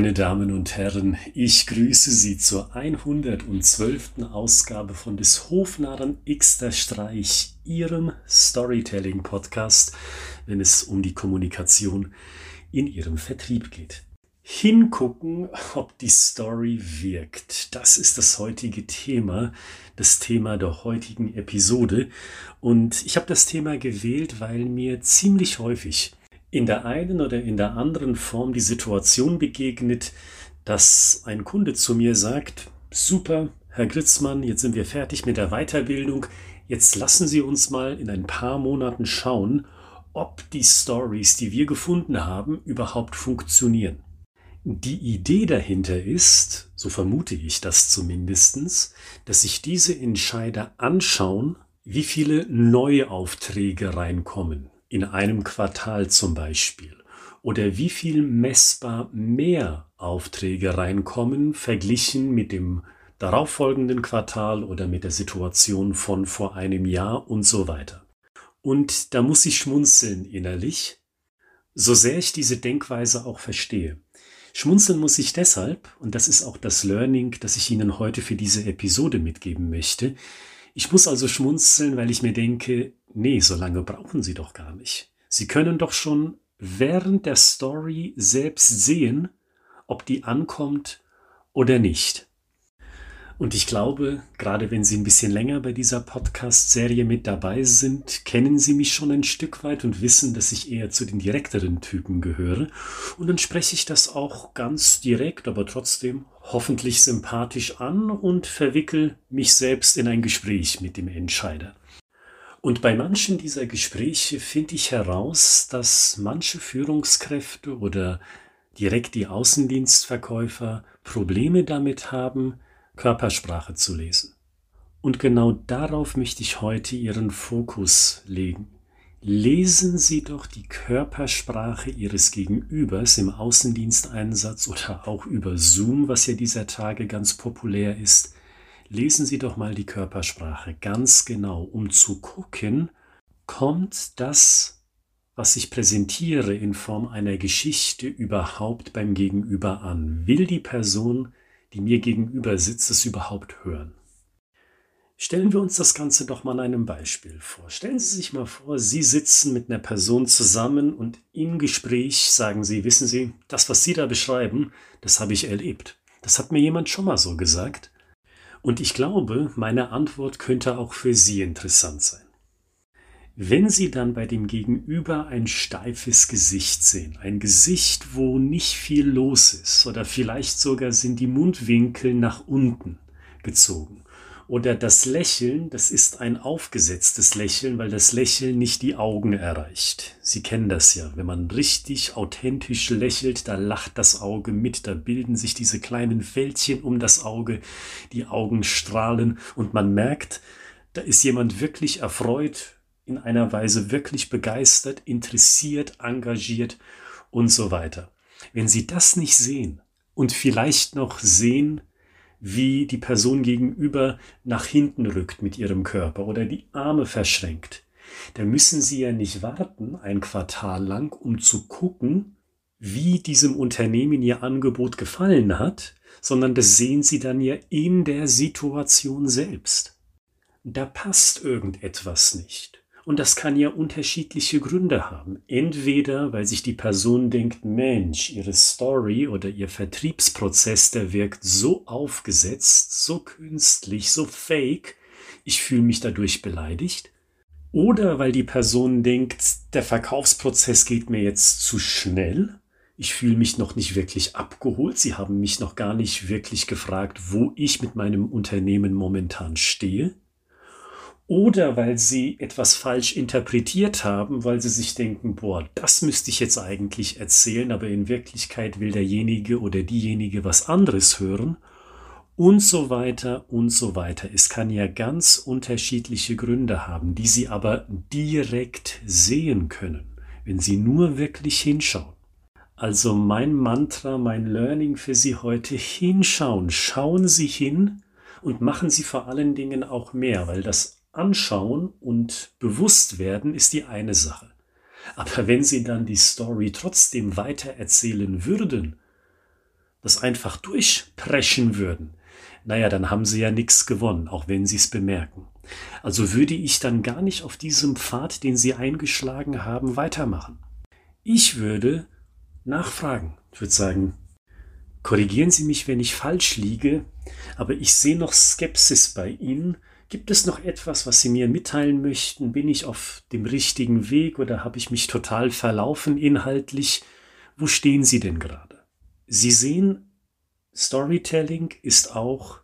Meine Damen und Herren, ich grüße Sie zur 112. Ausgabe von des Hofnarren Xter Streich, Ihrem Storytelling-Podcast, wenn es um die Kommunikation in Ihrem Vertrieb geht. Hingucken, ob die Story wirkt. Das ist das heutige Thema, das Thema der heutigen Episode. Und ich habe das Thema gewählt, weil mir ziemlich häufig in der einen oder in der anderen Form die Situation begegnet, dass ein Kunde zu mir sagt, super, Herr Gritzmann, jetzt sind wir fertig mit der Weiterbildung, jetzt lassen Sie uns mal in ein paar Monaten schauen, ob die Stories, die wir gefunden haben, überhaupt funktionieren. Die Idee dahinter ist, so vermute ich das zumindestens, dass sich diese Entscheider anschauen, wie viele neue Aufträge reinkommen in einem Quartal zum Beispiel oder wie viel messbar mehr Aufträge reinkommen verglichen mit dem darauffolgenden Quartal oder mit der Situation von vor einem Jahr und so weiter. Und da muss ich schmunzeln innerlich, so sehr ich diese Denkweise auch verstehe. Schmunzeln muss ich deshalb, und das ist auch das Learning, das ich Ihnen heute für diese Episode mitgeben möchte, ich muss also schmunzeln, weil ich mir denke, nee, so lange brauchen Sie doch gar nicht. Sie können doch schon während der Story selbst sehen, ob die ankommt oder nicht. Und ich glaube, gerade wenn Sie ein bisschen länger bei dieser Podcast-Serie mit dabei sind, kennen Sie mich schon ein Stück weit und wissen, dass ich eher zu den direkteren Typen gehöre. Und dann spreche ich das auch ganz direkt, aber trotzdem hoffentlich sympathisch an und verwickel mich selbst in ein Gespräch mit dem Entscheider. Und bei manchen dieser Gespräche finde ich heraus, dass manche Führungskräfte oder direkt die Außendienstverkäufer Probleme damit haben, Körpersprache zu lesen. Und genau darauf möchte ich heute Ihren Fokus legen. Lesen Sie doch die Körpersprache Ihres Gegenübers im Außendiensteinsatz oder auch über Zoom, was ja dieser Tage ganz populär ist. Lesen Sie doch mal die Körpersprache ganz genau, um zu gucken, kommt das, was ich präsentiere in Form einer Geschichte überhaupt beim Gegenüber an? Will die Person die mir gegenüber sitzt, es überhaupt hören. Stellen wir uns das Ganze doch mal an einem Beispiel vor. Stellen Sie sich mal vor, Sie sitzen mit einer Person zusammen und im Gespräch sagen Sie, wissen Sie, das, was Sie da beschreiben, das habe ich erlebt. Das hat mir jemand schon mal so gesagt. Und ich glaube, meine Antwort könnte auch für Sie interessant sein. Wenn Sie dann bei dem Gegenüber ein steifes Gesicht sehen, ein Gesicht, wo nicht viel los ist, oder vielleicht sogar sind die Mundwinkel nach unten gezogen, oder das Lächeln, das ist ein aufgesetztes Lächeln, weil das Lächeln nicht die Augen erreicht. Sie kennen das ja, wenn man richtig authentisch lächelt, da lacht das Auge mit, da bilden sich diese kleinen Fältchen um das Auge, die Augen strahlen und man merkt, da ist jemand wirklich erfreut, in einer Weise wirklich begeistert, interessiert, engagiert und so weiter. Wenn Sie das nicht sehen und vielleicht noch sehen, wie die Person gegenüber nach hinten rückt mit ihrem Körper oder die Arme verschränkt, dann müssen Sie ja nicht warten ein Quartal lang, um zu gucken, wie diesem Unternehmen Ihr Angebot gefallen hat, sondern das sehen Sie dann ja in der Situation selbst. Da passt irgendetwas nicht. Und das kann ja unterschiedliche Gründe haben. Entweder, weil sich die Person denkt, Mensch, ihre Story oder ihr Vertriebsprozess, der wirkt so aufgesetzt, so künstlich, so fake, ich fühle mich dadurch beleidigt. Oder weil die Person denkt, der Verkaufsprozess geht mir jetzt zu schnell. Ich fühle mich noch nicht wirklich abgeholt. Sie haben mich noch gar nicht wirklich gefragt, wo ich mit meinem Unternehmen momentan stehe oder weil sie etwas falsch interpretiert haben, weil sie sich denken, boah, das müsste ich jetzt eigentlich erzählen, aber in Wirklichkeit will derjenige oder diejenige was anderes hören und so weiter und so weiter. Es kann ja ganz unterschiedliche Gründe haben, die Sie aber direkt sehen können, wenn Sie nur wirklich hinschauen. Also mein Mantra, mein Learning für Sie heute, hinschauen. Schauen Sie hin und machen Sie vor allen Dingen auch mehr, weil das anschauen und bewusst werden ist die eine Sache. Aber wenn Sie dann die Story trotzdem weiter erzählen würden, das einfach durchpreschen würden, naja, dann haben sie ja nichts gewonnen, auch wenn sie es bemerken. Also würde ich dann gar nicht auf diesem Pfad, den sie eingeschlagen haben, weitermachen. Ich würde nachfragen. Ich würde sagen, korrigieren Sie mich, wenn ich falsch liege, aber ich sehe noch Skepsis bei Ihnen. Gibt es noch etwas, was Sie mir mitteilen möchten? Bin ich auf dem richtigen Weg oder habe ich mich total verlaufen inhaltlich? Wo stehen Sie denn gerade? Sie sehen, Storytelling ist auch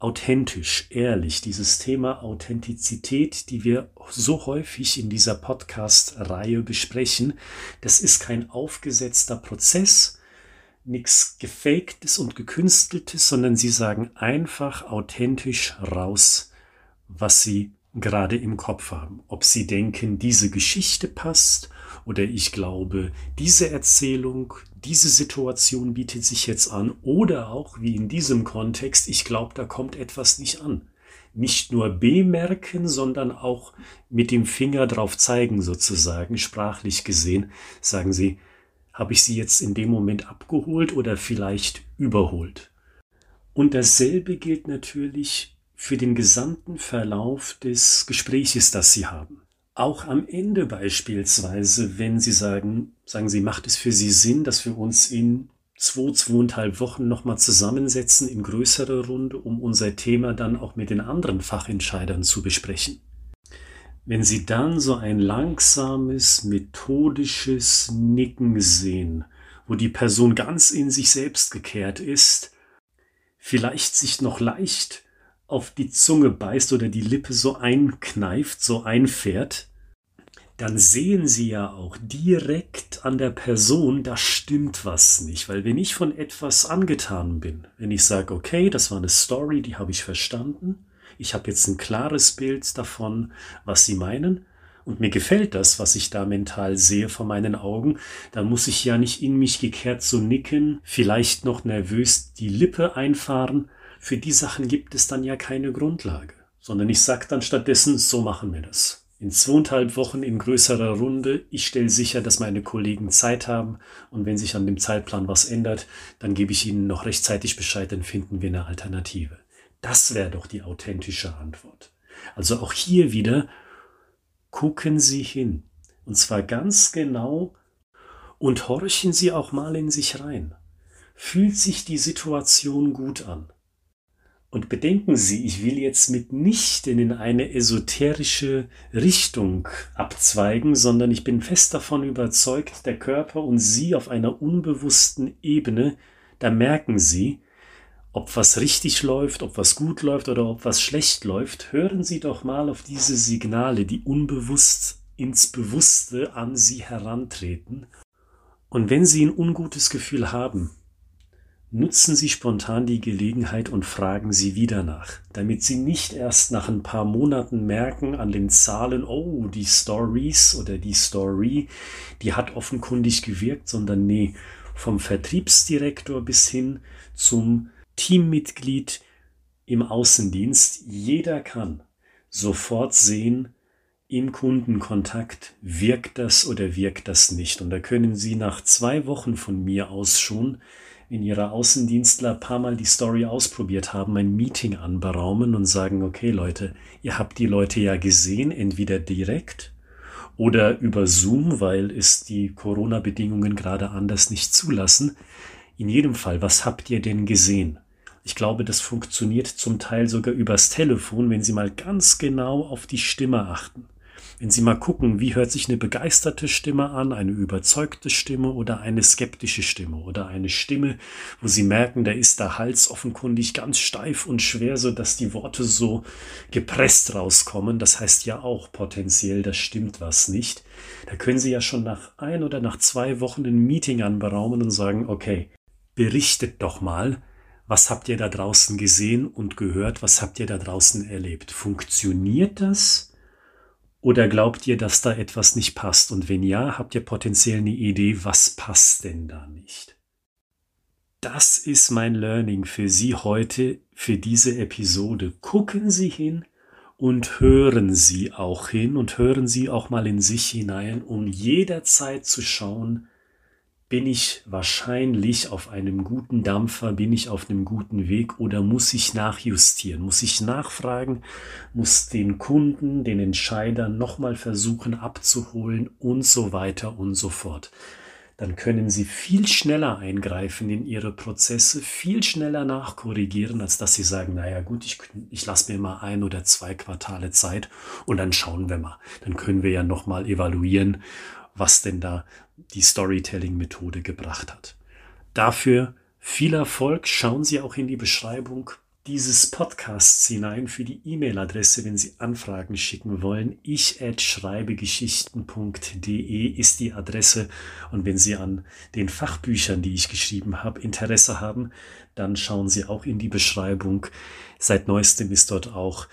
authentisch, ehrlich. Dieses Thema Authentizität, die wir so häufig in dieser Podcast-Reihe besprechen, das ist kein aufgesetzter Prozess, nichts gefaktes und gekünsteltes, sondern sie sagen einfach authentisch raus, was sie gerade im Kopf haben. Ob sie denken, diese Geschichte passt oder ich glaube, diese Erzählung, diese Situation bietet sich jetzt an oder auch wie in diesem Kontext, ich glaube, da kommt etwas nicht an. Nicht nur bemerken, sondern auch mit dem Finger drauf zeigen sozusagen, sprachlich gesehen, sagen sie, habe ich sie jetzt in dem Moment abgeholt oder vielleicht überholt. Und dasselbe gilt natürlich für den gesamten Verlauf des Gespräches, das Sie haben. Auch am Ende beispielsweise, wenn Sie sagen, sagen Sie, macht es für Sie Sinn, dass wir uns in zwei, zweieinhalb Wochen nochmal zusammensetzen in größerer Runde, um unser Thema dann auch mit den anderen Fachentscheidern zu besprechen. Wenn Sie dann so ein langsames, methodisches Nicken sehen, wo die Person ganz in sich selbst gekehrt ist, vielleicht sich noch leicht auf die Zunge beißt oder die Lippe so einkneift, so einfährt, dann sehen Sie ja auch direkt an der Person, da stimmt was nicht. Weil wenn ich von etwas angetan bin, wenn ich sage, okay, das war eine Story, die habe ich verstanden, ich habe jetzt ein klares Bild davon, was Sie meinen, und mir gefällt das, was ich da mental sehe vor meinen Augen, dann muss ich ja nicht in mich gekehrt so nicken, vielleicht noch nervös die Lippe einfahren. Für die Sachen gibt es dann ja keine Grundlage, sondern ich sage dann stattdessen, so machen wir das in zweieinhalb Wochen in größerer Runde. Ich stelle sicher, dass meine Kollegen Zeit haben und wenn sich an dem Zeitplan was ändert, dann gebe ich ihnen noch rechtzeitig Bescheid, dann finden wir eine Alternative. Das wäre doch die authentische Antwort. Also auch hier wieder gucken Sie hin und zwar ganz genau und horchen Sie auch mal in sich rein. Fühlt sich die Situation gut an? Und bedenken Sie, ich will jetzt mitnichten in eine esoterische Richtung abzweigen, sondern ich bin fest davon überzeugt, der Körper und Sie auf einer unbewussten Ebene, da merken Sie, ob was richtig läuft, ob was gut läuft oder ob was schlecht läuft. Hören Sie doch mal auf diese Signale, die unbewusst ins Bewusste an Sie herantreten. Und wenn Sie ein ungutes Gefühl haben, Nutzen Sie spontan die Gelegenheit und fragen Sie wieder nach, damit Sie nicht erst nach ein paar Monaten merken an den Zahlen, oh, die Stories oder die Story, die hat offenkundig gewirkt, sondern nee, vom Vertriebsdirektor bis hin zum Teammitglied im Außendienst, jeder kann sofort sehen, im Kundenkontakt wirkt das oder wirkt das nicht. Und da können Sie nach zwei Wochen von mir aus schon in ihrer Außendienstler paar Mal die Story ausprobiert haben, ein Meeting anberaumen und sagen, okay Leute, ihr habt die Leute ja gesehen, entweder direkt oder über Zoom, weil es die Corona-Bedingungen gerade anders nicht zulassen. In jedem Fall, was habt ihr denn gesehen? Ich glaube, das funktioniert zum Teil sogar übers Telefon, wenn Sie mal ganz genau auf die Stimme achten. Wenn Sie mal gucken, wie hört sich eine begeisterte Stimme an, eine überzeugte Stimme oder eine skeptische Stimme oder eine Stimme, wo Sie merken, da ist der Hals offenkundig ganz steif und schwer, so dass die Worte so gepresst rauskommen. Das heißt ja auch potenziell, da stimmt was nicht. Da können Sie ja schon nach ein oder nach zwei Wochen ein Meeting anberaumen und sagen, okay, berichtet doch mal, was habt ihr da draußen gesehen und gehört? Was habt ihr da draußen erlebt? Funktioniert das? Oder glaubt ihr, dass da etwas nicht passt? Und wenn ja, habt ihr potenziell eine Idee, was passt denn da nicht? Das ist mein Learning für Sie heute, für diese Episode. Gucken Sie hin und hören Sie auch hin und hören Sie auch mal in sich hinein, um jederzeit zu schauen, bin ich wahrscheinlich auf einem guten Dampfer, bin ich auf einem guten Weg? Oder muss ich nachjustieren, muss ich nachfragen, muss den Kunden, den Entscheider nochmal versuchen abzuholen? Und so weiter und so fort. Dann können Sie viel schneller eingreifen in Ihre Prozesse, viel schneller nachkorrigieren, als dass Sie sagen, naja gut, ich, ich lasse mir mal ein oder zwei Quartale Zeit und dann schauen wir mal. Dann können wir ja nochmal evaluieren, was denn da die Storytelling-Methode gebracht hat. Dafür viel Erfolg. Schauen Sie auch in die Beschreibung dieses Podcasts hinein für die E-Mail-Adresse, wenn Sie Anfragen schicken wollen. Ich at schreibegeschichten.de ist die Adresse. Und wenn Sie an den Fachbüchern, die ich geschrieben habe, Interesse haben, dann schauen Sie auch in die Beschreibung. Seit neuestem ist dort auch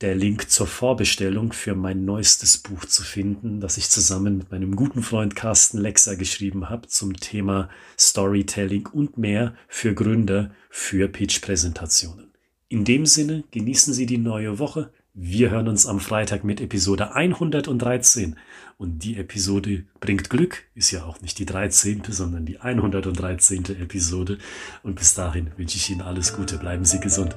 der Link zur Vorbestellung für mein neuestes Buch zu finden, das ich zusammen mit meinem guten Freund Carsten Lexer geschrieben habe zum Thema Storytelling und mehr für Gründer für Pitch-Präsentationen. In dem Sinne, genießen Sie die neue Woche. Wir hören uns am Freitag mit Episode 113 und die Episode bringt Glück, ist ja auch nicht die 13., sondern die 113. Episode und bis dahin wünsche ich Ihnen alles Gute, bleiben Sie gesund.